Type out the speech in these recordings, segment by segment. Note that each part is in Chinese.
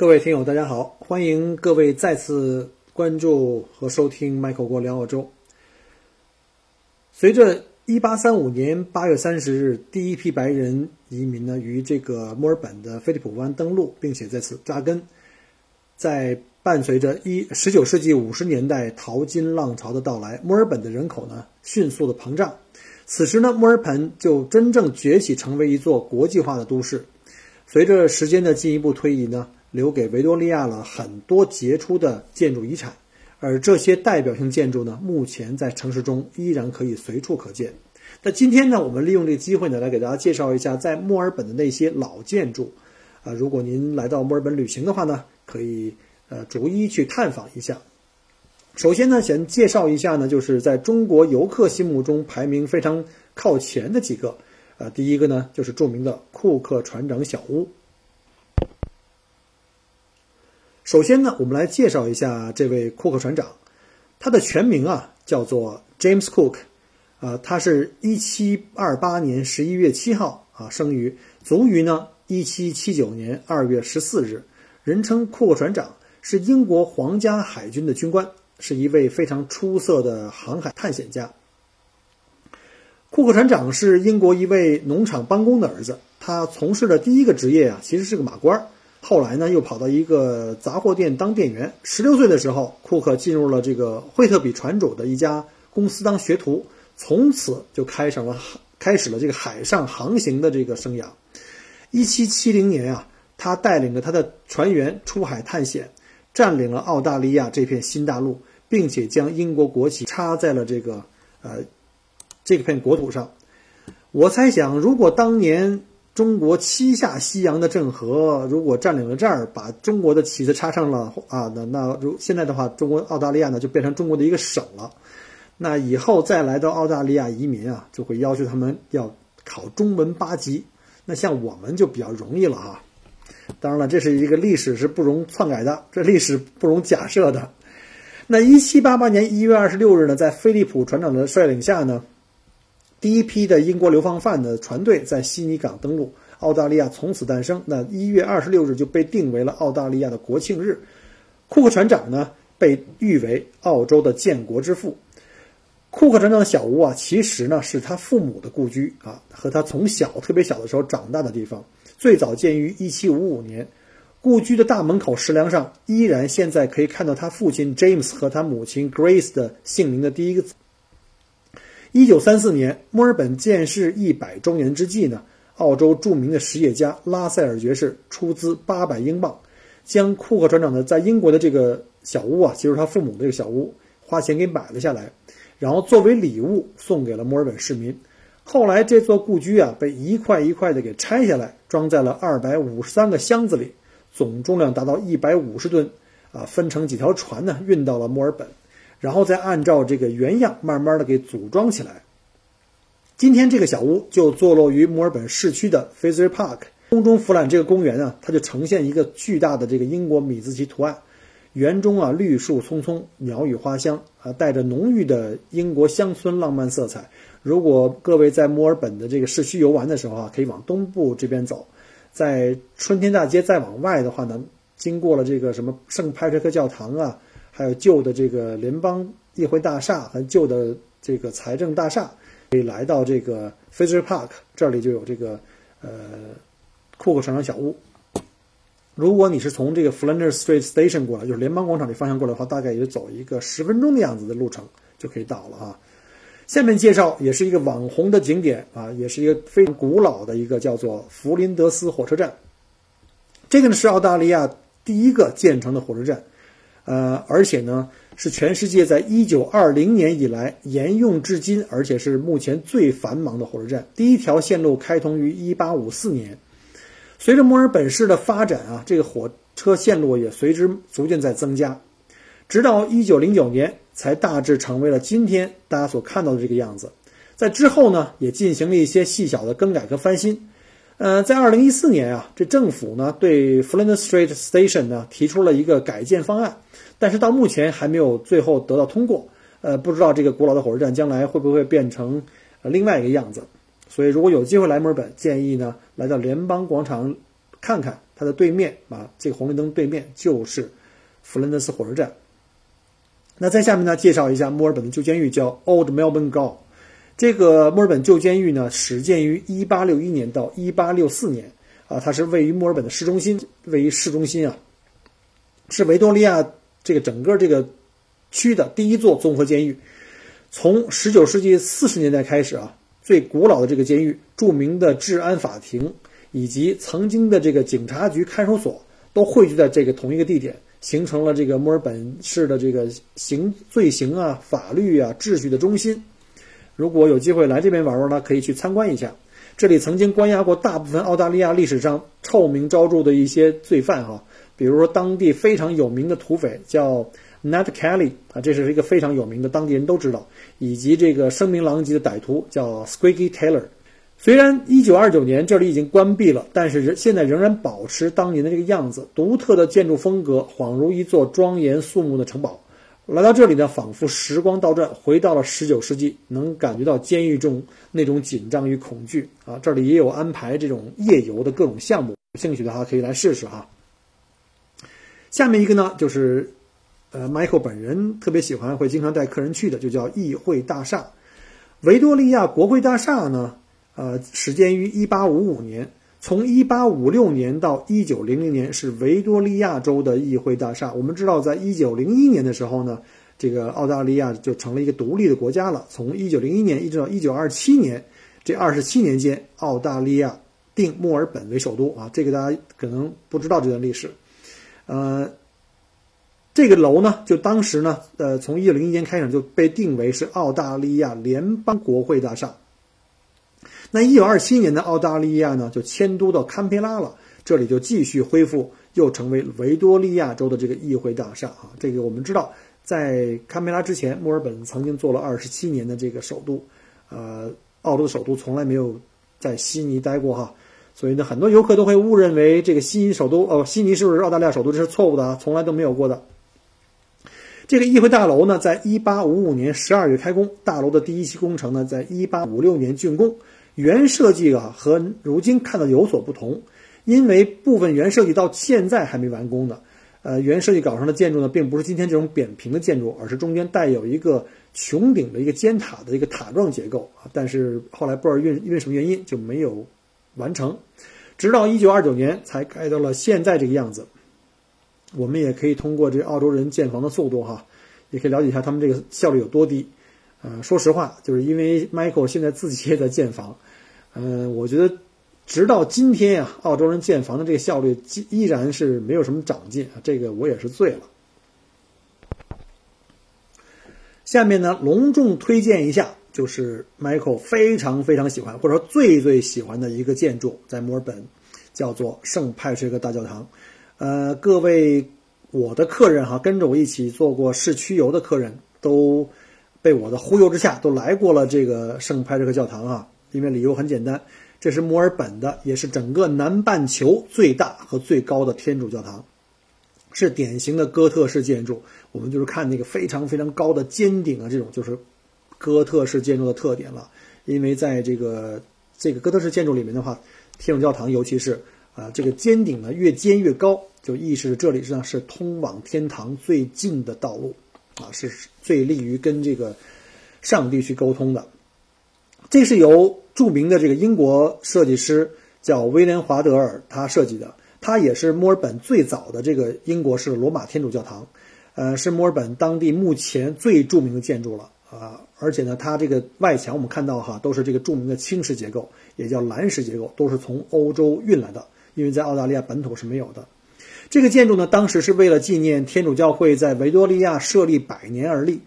各位听友，大家好，欢迎各位再次关注和收听 Michael 国聊澳洲。随着1835年8月30日第一批白人移民呢于这个墨尔本的菲利普湾登陆，并且在此扎根，在伴随着一十九世纪五十年代淘金浪潮的到来，墨尔本的人口呢迅速的膨胀。此时呢，墨尔本就真正崛起，成为一座国际化的都市。随着时间的进一步推移呢。留给维多利亚了很多杰出的建筑遗产，而这些代表性建筑呢，目前在城市中依然可以随处可见。那今天呢，我们利用这个机会呢，来给大家介绍一下在墨尔本的那些老建筑。啊，如果您来到墨尔本旅行的话呢，可以呃逐一去探访一下。首先呢，先介绍一下呢，就是在中国游客心目中排名非常靠前的几个。呃，第一个呢，就是著名的库克船长小屋。首先呢，我们来介绍一下这位库克船长，他的全名啊叫做 James Cook，啊，他是一七二八年十一月七号啊生于，卒于呢一七七九年二月十四日，人称库克船长，是英国皇家海军的军官，是一位非常出色的航海探险家。库克船长是英国一位农场帮工的儿子，他从事的第一个职业啊其实是个马官儿。后来呢，又跑到一个杂货店当店员。十六岁的时候，库克进入了这个惠特比船主的一家公司当学徒，从此就开上了开始了这个海上航行的这个生涯。一七七零年啊，他带领着他的船员出海探险，占领了澳大利亚这片新大陆，并且将英国国旗插在了这个呃这片国土上。我猜想，如果当年。中国七下西洋的郑和，如果占领了这儿，把中国的旗子插上了啊，那那如现在的话，中国澳大利亚呢就变成中国的一个省了。那以后再来到澳大利亚移民啊，就会要求他们要考中文八级。那像我们就比较容易了啊。当然了，这是一个历史是不容篡改的，这历史不容假设的。那一七八八年一月二十六日呢，在菲利普船长的率领下呢。第一批的英国流放犯的船队在悉尼港登陆，澳大利亚从此诞生。那一月二十六日就被定为了澳大利亚的国庆日。库克船长呢，被誉为澳洲的建国之父。库克船长的小屋啊，其实呢是他父母的故居啊，和他从小特别小的时候长大的地方。最早建于一七五五年，故居的大门口石梁上依然现在可以看到他父亲 James 和他母亲 Grace 的姓名的第一个字。一九三四年，墨尔本建市一百周年之际呢，澳洲著名的实业家拉塞尔爵士出资八百英镑，将库克船长的在英国的这个小屋啊，就是他父母这个小屋，花钱给买了下来，然后作为礼物送给了墨尔本市民。后来这座故居啊，被一块一块的给拆下来，装在了二百五十三个箱子里，总重量达到一百五十吨，啊，分成几条船呢，运到了墨尔本。然后再按照这个原样慢慢的给组装起来。今天这个小屋就坐落于墨尔本市区的 Fisher Park 空中俯览这个公园啊，它就呈现一个巨大的这个英国米字旗图案。园中啊绿树葱葱，鸟语花香啊，带着浓郁的英国乡村浪漫色彩。如果各位在墨尔本的这个市区游玩的时候啊，可以往东部这边走，在春天大街再往外的话呢，经过了这个什么圣派瑞克教堂啊。还有旧的这个联邦议会大厦和旧的这个财政大厦，可以来到这个 Fisher Park，这里就有这个呃库克船长小屋。如果你是从这个 Flinders Street Station 过来，就是联邦广场这方向过来的话，大概也就走一个十分钟的样子的路程就可以到了啊。下面介绍也是一个网红的景点啊，也是一个非常古老的一个叫做弗林德斯火车站。这个呢是澳大利亚第一个建成的火车站。呃，而且呢，是全世界在1920年以来沿用至今，而且是目前最繁忙的火车站。第一条线路开通于1854年。随着墨尔本市的发展啊，这个火车线路也随之逐渐在增加，直到1909年才大致成为了今天大家所看到的这个样子。在之后呢，也进行了一些细小的更改和翻新。呃，在2014年啊，这政府呢对 Flinders Street Station 呢提出了一个改建方案，但是到目前还没有最后得到通过。呃，不知道这个古老的火车站将来会不会变成另外一个样子。所以，如果有机会来墨尔本，建议呢来到联邦广场看看它的对面啊，这个红绿灯对面就是弗伦德斯火车站。那在下面呢，介绍一下墨尔本的旧监狱，叫 Old Melbourne Gaol。这个墨尔本旧监狱呢，始建于1861年到1864年啊，它是位于墨尔本的市中心，位于市中心啊，是维多利亚这个整个这个区的第一座综合监狱。从19世纪40年代开始啊。最古老的这个监狱、著名的治安法庭以及曾经的这个警察局看守所，都汇聚在这个同一个地点，形成了这个墨尔本市的这个刑罪行啊、法律啊、秩序的中心。如果有机会来这边玩玩呢，可以去参观一下。这里曾经关押过大部分澳大利亚历史上臭名昭著的一些罪犯哈，比如说当地非常有名的土匪叫。Nat Kelly 啊，这是一个非常有名的，当地人都知道，以及这个声名狼藉的歹徒叫 Squeaky Taylor。虽然1929年这里已经关闭了，但是现在仍然保持当年的这个样子，独特的建筑风格，恍如一座庄严肃穆的城堡。来到这里呢，仿佛时光倒转，回到了19世纪，能感觉到监狱中那种紧张与恐惧啊。这里也有安排这种夜游的各种项目，有兴趣的话可以来试试哈。下面一个呢，就是。呃，Michael 本人特别喜欢，会经常带客人去的，就叫议会大厦。维多利亚国会大厦呢，呃，始建于1855年，从1856年到1900年是维多利亚州的议会大厦。我们知道，在1901年的时候呢，这个澳大利亚就成了一个独立的国家了。从1901年一直到1927年，这二十七年间，澳大利亚定墨尔本为首都啊，这个大家可能不知道这段历史，呃。这个楼呢，就当时呢，呃，从一九零一年开始就被定为是澳大利亚联邦国会大厦。那一九二七年的澳大利亚呢，就迁都到堪培拉了，这里就继续恢复，又成为维多利亚州的这个议会大厦啊。这个我们知道，在堪培拉之前，墨尔本曾经做了二十七年的这个首都，呃，澳洲的首都从来没有在悉尼待过哈。所以呢，很多游客都会误认为这个悉尼首都哦，悉尼是不是澳大利亚首都？这是错误的啊，从来都没有过的。这个议会大楼呢，在一八五五年十二月开工。大楼的第一期工程呢，在一八五六年竣工。原设计啊，和如今看到有所不同，因为部分原设计到现在还没完工呢。呃，原设计稿上的建筑呢，并不是今天这种扁平的建筑，而是中间带有一个穹顶的一个尖塔的一个塔状结构啊。但是后来不知道因因为什么原因就没有完成，直到1929年才盖到了现在这个样子。我们也可以通过这澳洲人建房的速度哈，也可以了解一下他们这个效率有多低。呃，说实话，就是因为 Michael 现在自己也在建房，嗯，我觉得直到今天呀，澳洲人建房的这个效率依然是没有什么长进啊，这个我也是醉了。下面呢，隆重推荐一下，就是 Michael 非常非常喜欢或者说最最喜欢的一个建筑，在墨尔本叫做圣派翠克大教堂。呃，各位我的客人哈，跟着我一起做过市区游的客人，都被我的忽悠之下都来过了这个圣派这个教堂啊。因为理由很简单，这是墨尔本的，也是整个南半球最大和最高的天主教堂，是典型的哥特式建筑。我们就是看那个非常非常高的尖顶啊，这种就是哥特式建筑的特点了。因为在这个这个哥特式建筑里面的话，天主教堂尤其是啊，这个尖顶呢越尖越高。就意识着这里实际上是通往天堂最近的道路，啊，是最利于跟这个上帝去沟通的。这是由著名的这个英国设计师叫威廉华德尔他设计的，他也是墨尔本最早的这个英国式罗马天主教堂，呃，是墨尔本当地目前最著名的建筑了啊。而且呢，它这个外墙我们看到哈，都是这个著名的青石结构，也叫蓝石结构，都是从欧洲运来的，因为在澳大利亚本土是没有的。这个建筑呢，当时是为了纪念天主教会在维多利亚设立百年而立。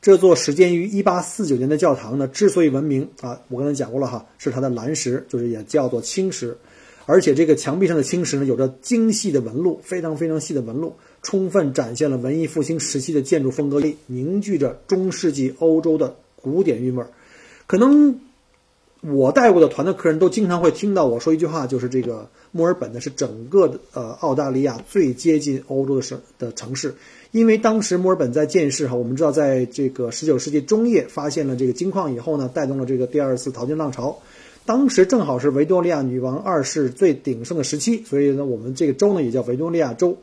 这座始建于1849年的教堂呢，之所以闻名啊，我刚才讲过了哈，是它的蓝石，就是也叫做青石，而且这个墙壁上的青石呢，有着精细的纹路，非常非常细的纹路，充分展现了文艺复兴时期的建筑风格，凝聚着中世纪欧洲的古典韵味儿。可能我带过的团的客人都经常会听到我说一句话，就是这个墨尔本呢是整个的呃澳大利亚最接近欧洲的省的城市。因为当时墨尔本在建市哈，我们知道，在这个十九世纪中叶发现了这个金矿以后呢，带动了这个第二次淘金浪潮。当时正好是维多利亚女王二世最鼎盛的时期，所以呢，我们这个州呢也叫维多利亚州。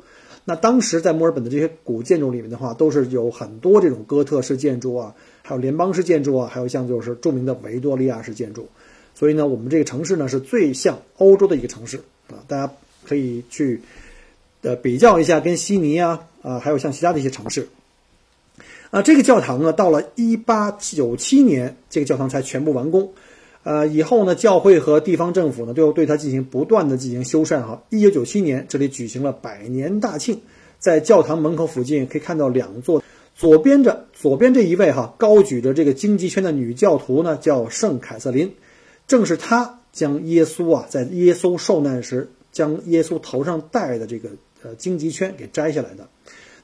那当时在墨尔本的这些古建筑里面的话，都是有很多这种哥特式建筑啊，还有联邦式建筑啊，还有像就是著名的维多利亚式建筑。所以呢，我们这个城市呢是最像欧洲的一个城市啊，大家可以去呃比较一下跟悉尼啊。啊，还有像其他的一些城市，啊，这个教堂呢，到了一八九七年，这个教堂才全部完工。呃，以后呢，教会和地方政府呢，都要对它进行不断的进行修缮。哈，一九九七年，这里举行了百年大庆，在教堂门口附近可以看到两座，左边这左边这一位哈，高举着这个荆棘圈的女教徒呢，叫圣凯瑟琳，正是她将耶稣啊，在耶稣受难时将耶稣头上戴的这个呃荆棘圈给摘下来的。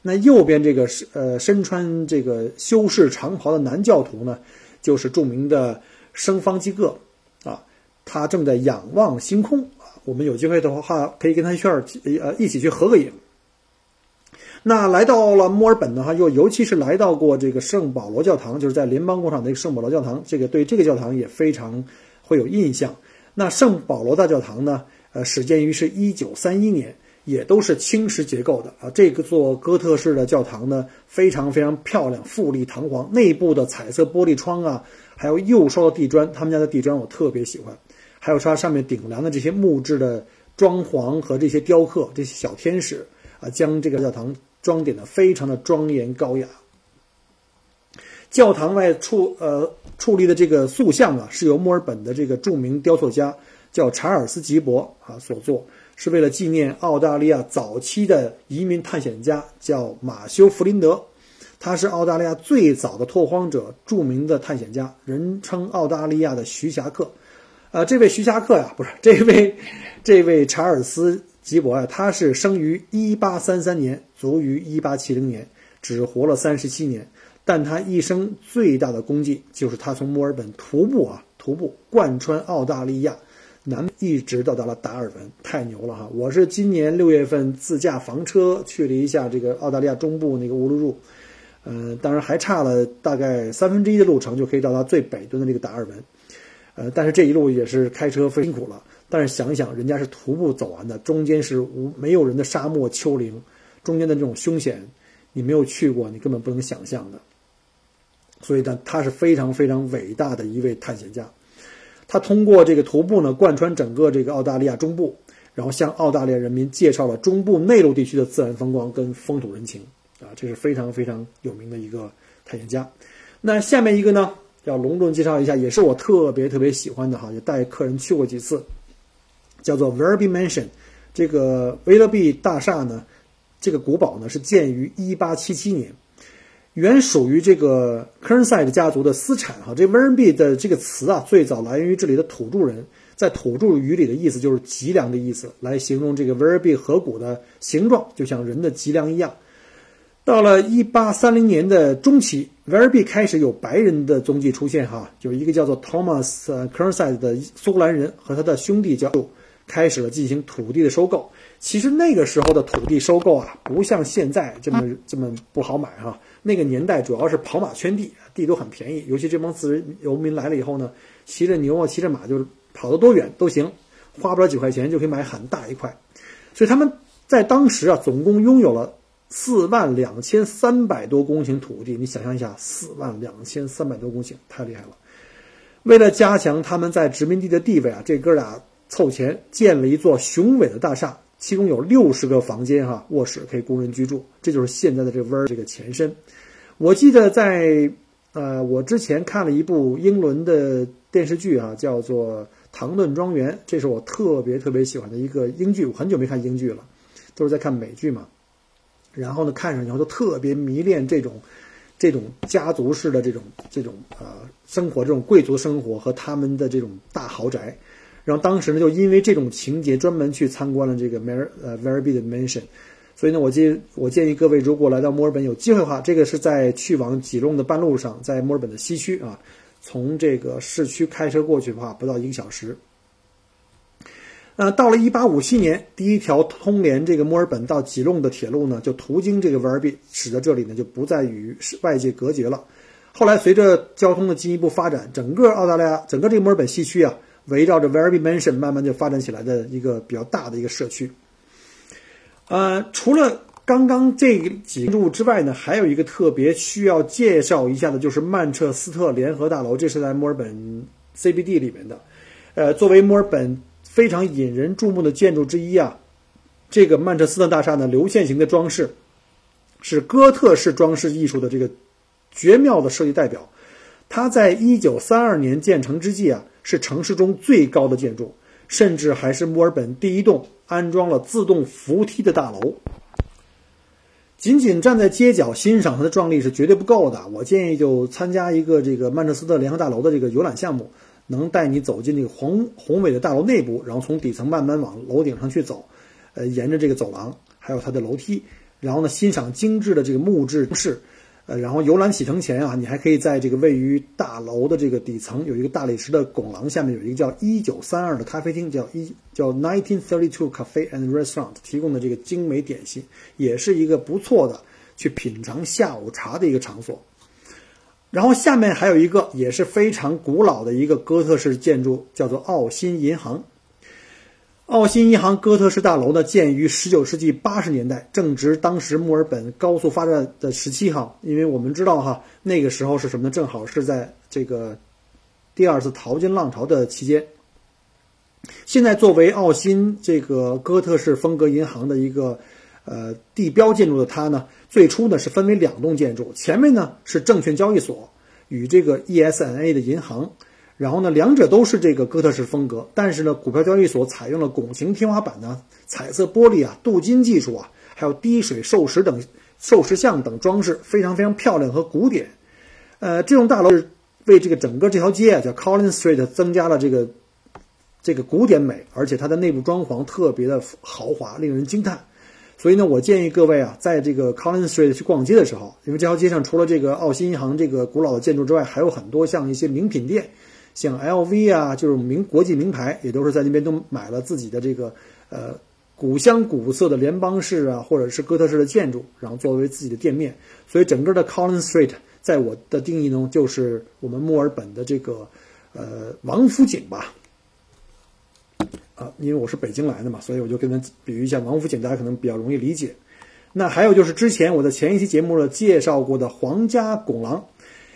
那右边这个是呃身穿这个修士长袍的男教徒呢，就是著名的生方济各啊，他正在仰望星空啊。我们有机会的话，可以跟他一块儿呃一起去合个影。那来到了墨尔本的话，又尤其是来到过这个圣保罗教堂，就是在联邦广场的圣保罗教堂，这个对这个教堂也非常会有印象。那圣保罗大教堂呢，呃，始建于是一九三一年。也都是青石结构的啊，这个座哥特式的教堂呢，非常非常漂亮，富丽堂皇。内部的彩色玻璃窗啊，还有釉烧的地砖，他们家的地砖我特别喜欢。还有它上面顶梁的这些木质的装潢和这些雕刻，这些小天使啊，将这个教堂装点的非常的庄严高雅。教堂外矗呃矗立的这个塑像啊，是由墨尔本的这个著名雕塑家叫查尔斯吉伯啊所做。是为了纪念澳大利亚早期的移民探险家，叫马修·弗林德，他是澳大利亚最早的拓荒者，著名的探险家，人称澳大利亚的徐霞客。呃，这位徐霞客呀，不是这位，这位查尔斯·吉伯呀，他是生于1833年，卒于1870年，只活了37年。但他一生最大的功绩就是他从墨尔本徒步啊，徒步贯穿澳大利亚。南一直到达了达尔文，太牛了哈！我是今年六月份自驾房车去了一下这个澳大利亚中部那个乌鲁鲁，呃，当然还差了大概三分之一的路程就可以到达最北端的那个达尔文，呃，但是这一路也是开车非常辛苦了。但是想想人家是徒步走完的，中间是无没有人的沙漠丘陵，中间的这种凶险，你没有去过，你根本不能想象的。所以呢，他是非常非常伟大的一位探险家。他通过这个徒步呢，贯穿整个这个澳大利亚中部，然后向澳大利亚人民介绍了中部内陆地区的自然风光跟风土人情，啊，这是非常非常有名的一个探险家。那下面一个呢，要隆重介绍一下，也是我特别特别喜欢的哈，也带客人去过几次，叫做 Verby Mansion。这个维勒比大厦呢，这个古堡呢是建于1877年。原属于这个 Kernside 家族的私产哈，这 Verby 的这个词啊，最早来源于这里的土著人，在土著语里的意思就是脊梁的意思，来形容这个 Verby 河谷的形状，就像人的脊梁一样。到了一八三零年的中期，Verby 开始有白人的踪迹出现哈，有一个叫做 Thomas Kernside 的苏格兰人和他的兄弟叫开始了进行土地的收购。其实那个时候的土地收购啊，不像现在这么这么不好买哈。那个年代主要是跑马圈地，地都很便宜。尤其这帮自由民来了以后呢，骑着牛啊，骑着马，就是跑得多远都行，花不了几块钱就可以买很大一块。所以他们在当时啊，总共拥有了四万两千三百多公顷土地。你想象一下，四万两千三百多公顷，太厉害了。为了加强他们在殖民地的地位啊，这哥俩凑钱建了一座雄伟的大厦。其中有六十个房间，哈，卧室可以供人居住，这就是现在的这个 Ver 这个前身。我记得在呃，我之前看了一部英伦的电视剧啊，叫做《唐顿庄园》，这是我特别特别喜欢的一个英剧。我很久没看英剧了，都是在看美剧嘛，然后呢看上以后就特别迷恋这种这种家族式的这种这种呃生活，这种贵族生活和他们的这种大豪宅。然后当时呢，就因为这种情节，专门去参观了这个 Mer 呃 Very Big Mansion。所以呢，我建我建议各位，如果来到墨尔本有机会的话，这个是在去往吉隆的半路上，在墨尔本的西区啊，从这个市区开车过去的话，不到一个小时。呃，到了1857年，第一条通连这个墨尔本到吉隆的铁路呢，就途经这个 verb 使得这里呢就不再与外界隔绝了。后来随着交通的进一步发展，整个澳大利亚，整个这个墨尔本西区啊。围绕着 Very Mansion 慢慢就发展起来的一个比较大的一个社区。呃，除了刚刚这几处之外呢，还有一个特别需要介绍一下的，就是曼彻斯特联合大楼，这是在墨尔本 CBD 里面的。呃，作为墨尔本非常引人注目的建筑之一啊，这个曼彻斯特大厦呢，流线型的装饰是哥特式装饰艺术的这个绝妙的设计代表。它在一九三二年建成之际啊。是城市中最高的建筑，甚至还是墨尔本第一栋安装了自动扶梯的大楼。仅仅站在街角欣赏它的壮丽是绝对不够的，我建议就参加一个这个曼彻斯特联合大楼的这个游览项目，能带你走进这个宏宏伟的大楼内部，然后从底层慢慢往楼顶上去走，呃，沿着这个走廊还有它的楼梯，然后呢欣赏精致的这个木质装饰。呃，然后游览启程前啊，你还可以在这个位于大楼的这个底层有一个大理石的拱廊，下面有一个叫一九三二的咖啡厅，叫一叫 Nineteen Thirty Two Cafe and Restaurant，提供的这个精美点心，也是一个不错的去品尝下午茶的一个场所。然后下面还有一个也是非常古老的一个哥特式建筑，叫做澳新银行。澳新银行哥特式大楼呢，建于19世纪80年代，正值当时墨尔本高速发展的时期哈。因为我们知道哈，那个时候是什么呢？正好是在这个第二次淘金浪潮的期间。现在作为澳新这个哥特式风格银行的一个呃地标建筑的它呢，最初呢是分为两栋建筑，前面呢是证券交易所与这个 ESNA 的银行。然后呢，两者都是这个哥特式风格，但是呢，股票交易所采用了拱形天花板呢、彩色玻璃啊、镀金技术啊，还有滴水授石等授石像等装饰，非常非常漂亮和古典。呃，这栋大楼是为这个整个这条街啊，叫 Collins Street 增加了这个这个古典美，而且它的内部装潢特别的豪华，令人惊叹。所以呢，我建议各位啊，在这个 Collins Street 去逛街的时候，因为这条街上除了这个澳新银行这个古老的建筑之外，还有很多像一些名品店。像 LV 啊，就是名国际名牌，也都是在那边都买了自己的这个呃古香古色的联邦式啊，或者是哥特式的建筑，然后作为自己的店面。所以整个的 Collins Street 在我的定义中，就是我们墨尔本的这个呃王府井吧。啊，因为我是北京来的嘛，所以我就跟他比喻一下王府井，大家可能比较容易理解。那还有就是之前我在前一期节目呢介绍过的皇家拱廊。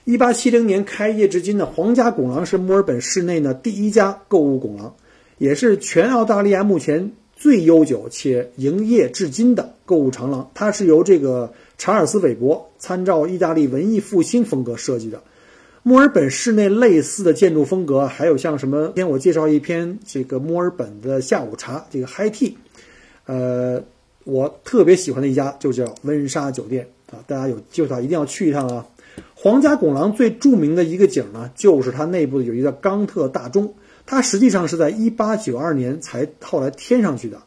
一八七零年开业至今的皇家拱廊是墨尔本市内呢第一家购物拱廊，也是全澳大利亚目前最悠久且营业至今的购物长廊。它是由这个查尔斯·韦伯参照意大利文艺复兴风格设计的。墨尔本市内类似的建筑风格还有像什么？今天我介绍一篇这个墨尔本的下午茶，这个 Hi Tea。呃，我特别喜欢的一家就叫温莎酒店啊，大家有机会的话一定要去一趟啊。皇家拱廊最著名的一个景呢，就是它内部有一个冈特大钟，它实际上是在1892年才后来添上去的。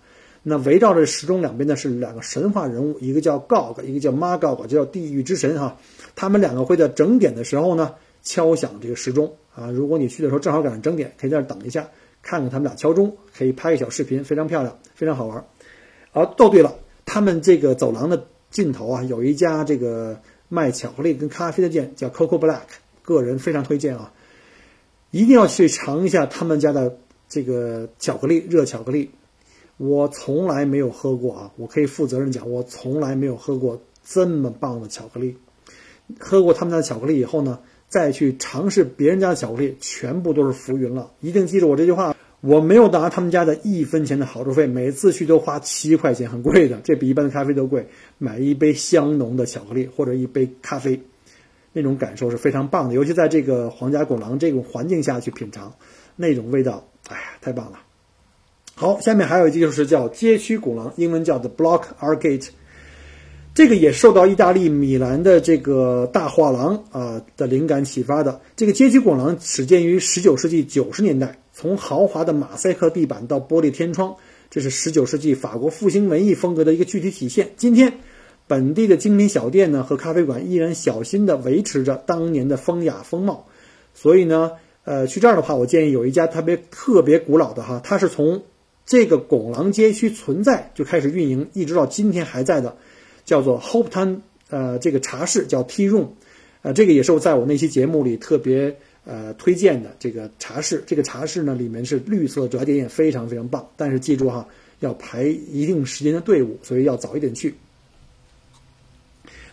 那围绕着时钟两边呢是两个神话人物，一个叫 Gog，一个叫 Magog，就叫地狱之神哈。他们两个会在整点的时候呢敲响这个时钟啊。如果你去的时候正好赶上整点，可以在这等一下，看看他们俩敲钟，可以拍个小视频，非常漂亮，非常好玩。哦，对了，他们这个走廊的尽头啊有一家这个。卖巧克力跟咖啡的店叫 Coco Black，个人非常推荐啊，一定要去尝一下他们家的这个巧克力热巧克力。我从来没有喝过啊，我可以负责任讲，我从来没有喝过这么棒的巧克力。喝过他们家的巧克力以后呢，再去尝试别人家的巧克力，全部都是浮云了。一定记住我这句话。我没有拿他们家的一分钱的好处费，每次去都花七块钱，很贵的，这比一般的咖啡都贵。买一杯香浓的巧克力或者一杯咖啡，那种感受是非常棒的，尤其在这个皇家拱廊这种环境下去品尝，那种味道，哎呀，太棒了！好，下面还有一就是叫街区拱廊，英文叫 The Block Arcade。这个也受到意大利米兰的这个大画廊啊的灵感启发的。这个街区拱廊始建于19世纪90年代，从豪华的马赛克地板到玻璃天窗，这是19世纪法国复兴文艺风格的一个具体体现。今天，本地的精品小店呢和咖啡馆依然小心地维持着当年的风雅风貌。所以呢，呃，去这儿的话，我建议有一家特别特别古老的哈，它是从这个拱廊街区存在就开始运营，一直到今天还在的。叫做 Hope Town，呃，这个茶室叫 Tea Room，呃，这个也是我在我那期节目里特别呃推荐的这个茶室。这个茶室呢，里面是绿色，主要点也非常非常棒。但是记住哈，要排一定时间的队伍，所以要早一点去。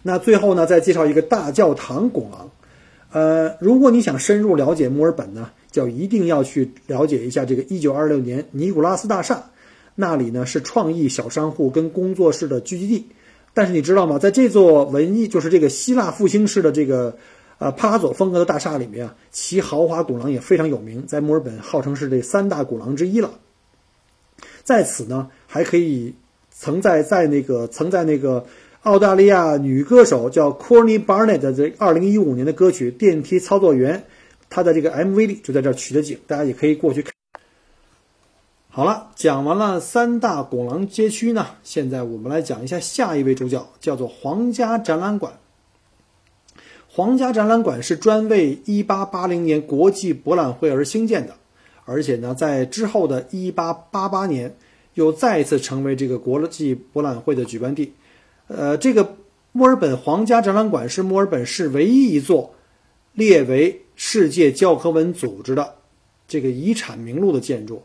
那最后呢，再介绍一个大教堂拱廊。呃，如果你想深入了解墨尔本呢，就一定要去了解一下这个1926年尼古拉斯大厦，那里呢是创意小商户跟工作室的聚集地。但是你知道吗？在这座文艺，就是这个希腊复兴式的这个，呃，帕拉佐风格的大厦里面啊，其豪华鼓廊也非常有名，在墨尔本号称是这三大鼓廊之一了。在此呢，还可以曾在在那个曾在那个澳大利亚女歌手叫 Corny Barnett 的这二零一五年的歌曲《电梯操作员》，她的这个 MV 里就在这取的景，大家也可以过去看。好了，讲完了三大拱廊街区呢，现在我们来讲一下下一位主角，叫做皇家展览馆。皇家展览馆是专为1880年国际博览会而兴建的，而且呢，在之后的1888年又再一次成为这个国际博览会的举办地。呃，这个墨尔本皇家展览馆是墨尔本市唯一一座列为世界教科文组织的这个遗产名录的建筑。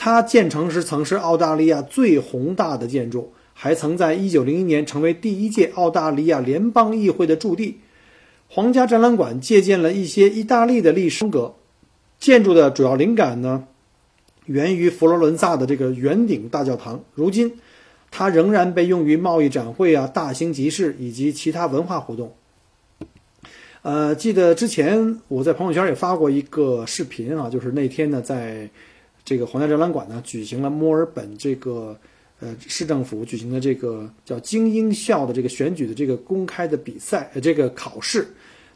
它建成时曾是澳大利亚最宏大的建筑，还曾在1901年成为第一届澳大利亚联邦议会的驻地。皇家展览馆借鉴了一些意大利的历史风格，建筑的主要灵感呢，源于佛罗伦萨的这个圆顶大教堂。如今，它仍然被用于贸易展会啊、大型集市以及其他文化活动。呃，记得之前我在朋友圈也发过一个视频啊，就是那天呢在。这个皇家展览馆呢，举行了墨尔本这个呃市政府举行的这个叫精英校的这个选举的这个公开的比赛呃这个考试。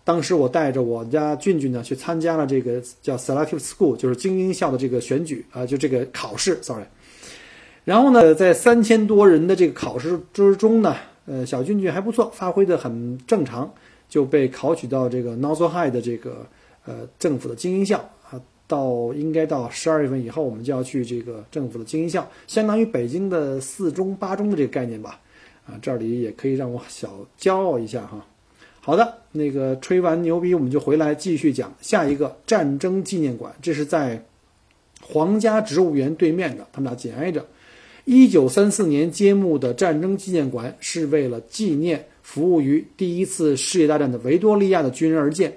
当时我带着我家俊俊呢去参加了这个叫 Selective School，就是精英校的这个选举啊，就这个考试，sorry。然后呢，在三千多人的这个考试之中呢，呃，小俊俊还不错，发挥的很正常，就被考取到这个 n o z z l High 的这个呃政府的精英校。到应该到十二月份以后，我们就要去这个政府的精英校，相当于北京的四中八中的这个概念吧。啊，这里也可以让我小骄傲一下哈。好的，那个吹完牛逼，我们就回来继续讲下一个战争纪念馆。这是在皇家植物园对面的，他们俩紧挨着。一九三四年揭幕的战争纪念馆是为了纪念服务于第一次世界大战的维多利亚的军人而建。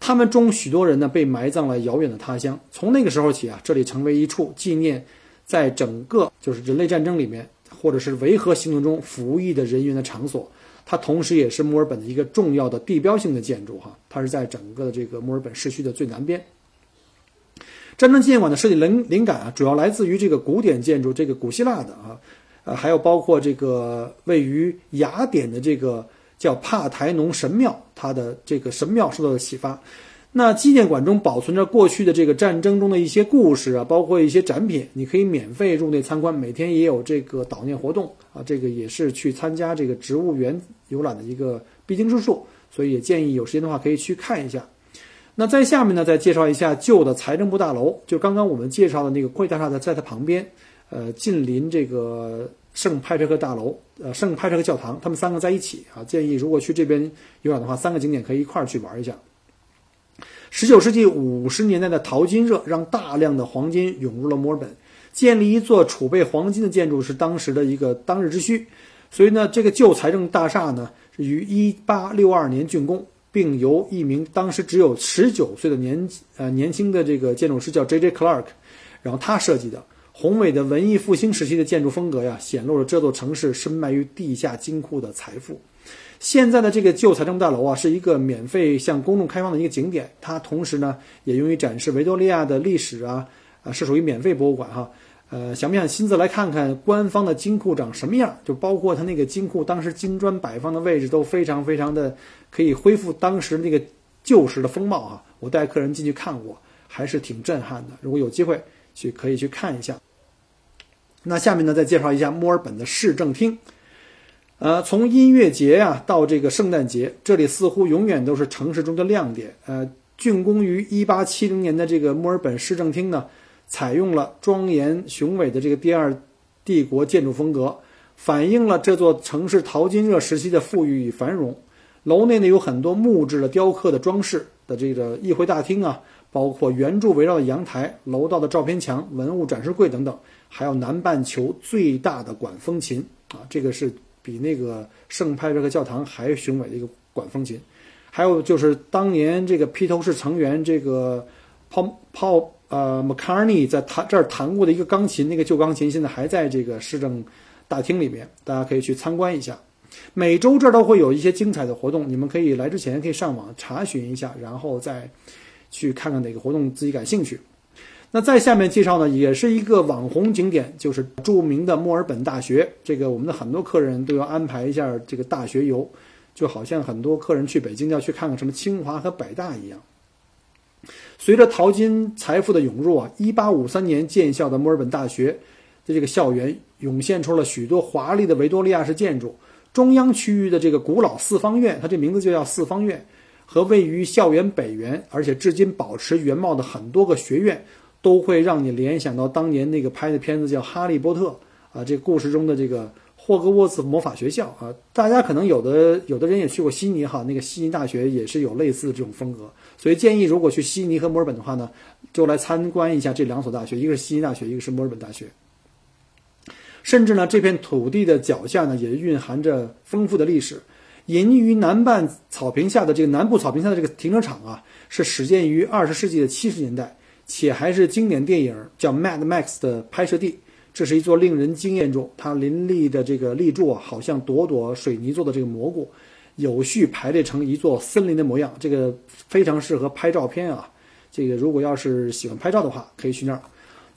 他们中许多人呢被埋葬了遥远的他乡。从那个时候起啊，这里成为一处纪念在整个就是人类战争里面或者是维和行动中服役的人员的场所。它同时也是墨尔本的一个重要的地标性的建筑哈。它是在整个的这个墨尔本市区的最南边。战争纪念馆的设计灵灵感啊，主要来自于这个古典建筑，这个古希腊的啊，呃，还有包括这个位于雅典的这个。叫帕台农神庙，它的这个神庙受到了启发。那纪念馆中保存着过去的这个战争中的一些故事啊，包括一些展品，你可以免费入内参观。每天也有这个悼念活动啊，这个也是去参加这个植物园游览的一个必经之处，所以也建议有时间的话可以去看一下。那在下面呢，再介绍一下旧的财政部大楼，就刚刚我们介绍的那个国会大厦的，在它旁边，呃，近邻这个。圣派特克大楼，呃，圣派特克教堂，他们三个在一起啊。建议如果去这边游览的话，三个景点可以一块儿去玩一下。十九世纪五十年代的淘金热让大量的黄金涌入了墨尔本，建立一座储备黄金的建筑是当时的一个当日之需。所以呢，这个旧财政大厦呢是于一八六二年竣工，并由一名当时只有十九岁的年呃年轻的这个建筑师叫 J.J. Clark，然后他设计的。宏伟的文艺复兴时期的建筑风格呀，显露了这座城市深埋于地下金库的财富。现在的这个旧财政大楼啊，是一个免费向公众开放的一个景点。它同时呢，也用于展示维多利亚的历史啊，啊，是属于免费博物馆哈。呃，想不想亲自来看看官方的金库长什么样？就包括它那个金库当时金砖摆放的位置都非常非常的可以恢复当时那个旧时的风貌啊！我带客人进去看过，还是挺震撼的。如果有机会去，可以去看一下。那下面呢，再介绍一下墨尔本的市政厅。呃，从音乐节呀到这个圣诞节，这里似乎永远都是城市中的亮点。呃，竣工于1870年的这个墨尔本市政厅呢。采用了庄严雄伟的这个第二帝国建筑风格，反映了这座城市淘金热时期的富裕与繁荣。楼内呢有很多木质的雕刻的装饰的这个议会大厅啊，包括圆柱围绕的阳台、楼道的照片墙、文物展示柜等等，还有南半球最大的管风琴啊，这个是比那个圣派瑞克教堂还雄伟的一个管风琴。还有就是当年这个披头士成员这个 Paul Paul。呃，McCartney 在弹这儿弹过的一个钢琴，那个旧钢琴现在还在这个市政大厅里面，大家可以去参观一下。每周这儿都会有一些精彩的活动，你们可以来之前可以上网查询一下，然后再去看看哪个活动自己感兴趣。那在下面介绍呢，也是一个网红景点，就是著名的墨尔本大学。这个我们的很多客人都要安排一下这个大学游，就好像很多客人去北京要去看看什么清华和北大一样。随着淘金财富的涌入啊，一八五三年建校的墨尔本大学的这个校园涌现出了许多华丽的维多利亚式建筑。中央区域的这个古老四方院，它这名字就叫四方院，和位于校园北缘而且至今保持原貌的很多个学院，都会让你联想到当年那个拍的片子叫《哈利波特》啊，这故事中的这个霍格沃茨魔法学校啊。大家可能有的有的人也去过悉尼哈，那个悉尼大学也是有类似的这种风格。所以建议，如果去悉尼和墨尔本的话呢，就来参观一下这两所大学，一个是悉尼大学，一个是墨尔本大学。甚至呢，这片土地的脚下呢，也蕴含着丰富的历史。隐于南半草坪下的这个南部草坪下的这个停车场啊，是始建于二十世纪的七十年代，且还是经典电影叫《Mad Max》的拍摄地。这是一座令人惊艳中，它林立的这个立柱啊，好像朵朵水泥做的这个蘑菇。有序排列成一座森林的模样，这个非常适合拍照片啊。这个如果要是喜欢拍照的话，可以去那儿。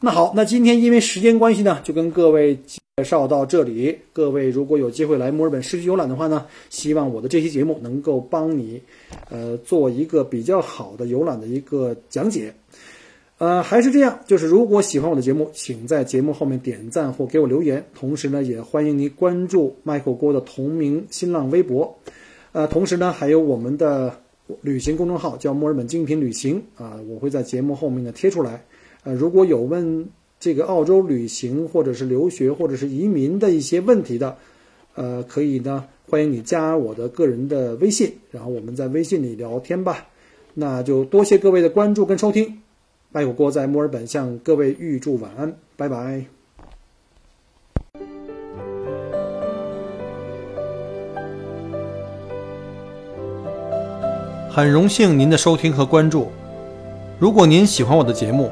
那好，那今天因为时间关系呢，就跟各位介绍到这里。各位如果有机会来墨尔本市区游览的话呢，希望我的这期节目能够帮你，呃，做一个比较好的游览的一个讲解。呃，还是这样，就是如果喜欢我的节目，请在节目后面点赞或给我留言。同时呢，也欢迎您关注麦克郭的同名新浪微博。呃，同时呢，还有我们的旅行公众号叫墨尔本精品旅行啊，我会在节目后面呢贴出来。呃，如果有问这个澳洲旅行或者是留学或者是移民的一些问题的，呃，可以呢，欢迎你加我的个人的微信，然后我们在微信里聊天吧。那就多谢各位的关注跟收听，麦火锅在墨尔本向各位预祝晚安，拜拜。很荣幸您的收听和关注。如果您喜欢我的节目，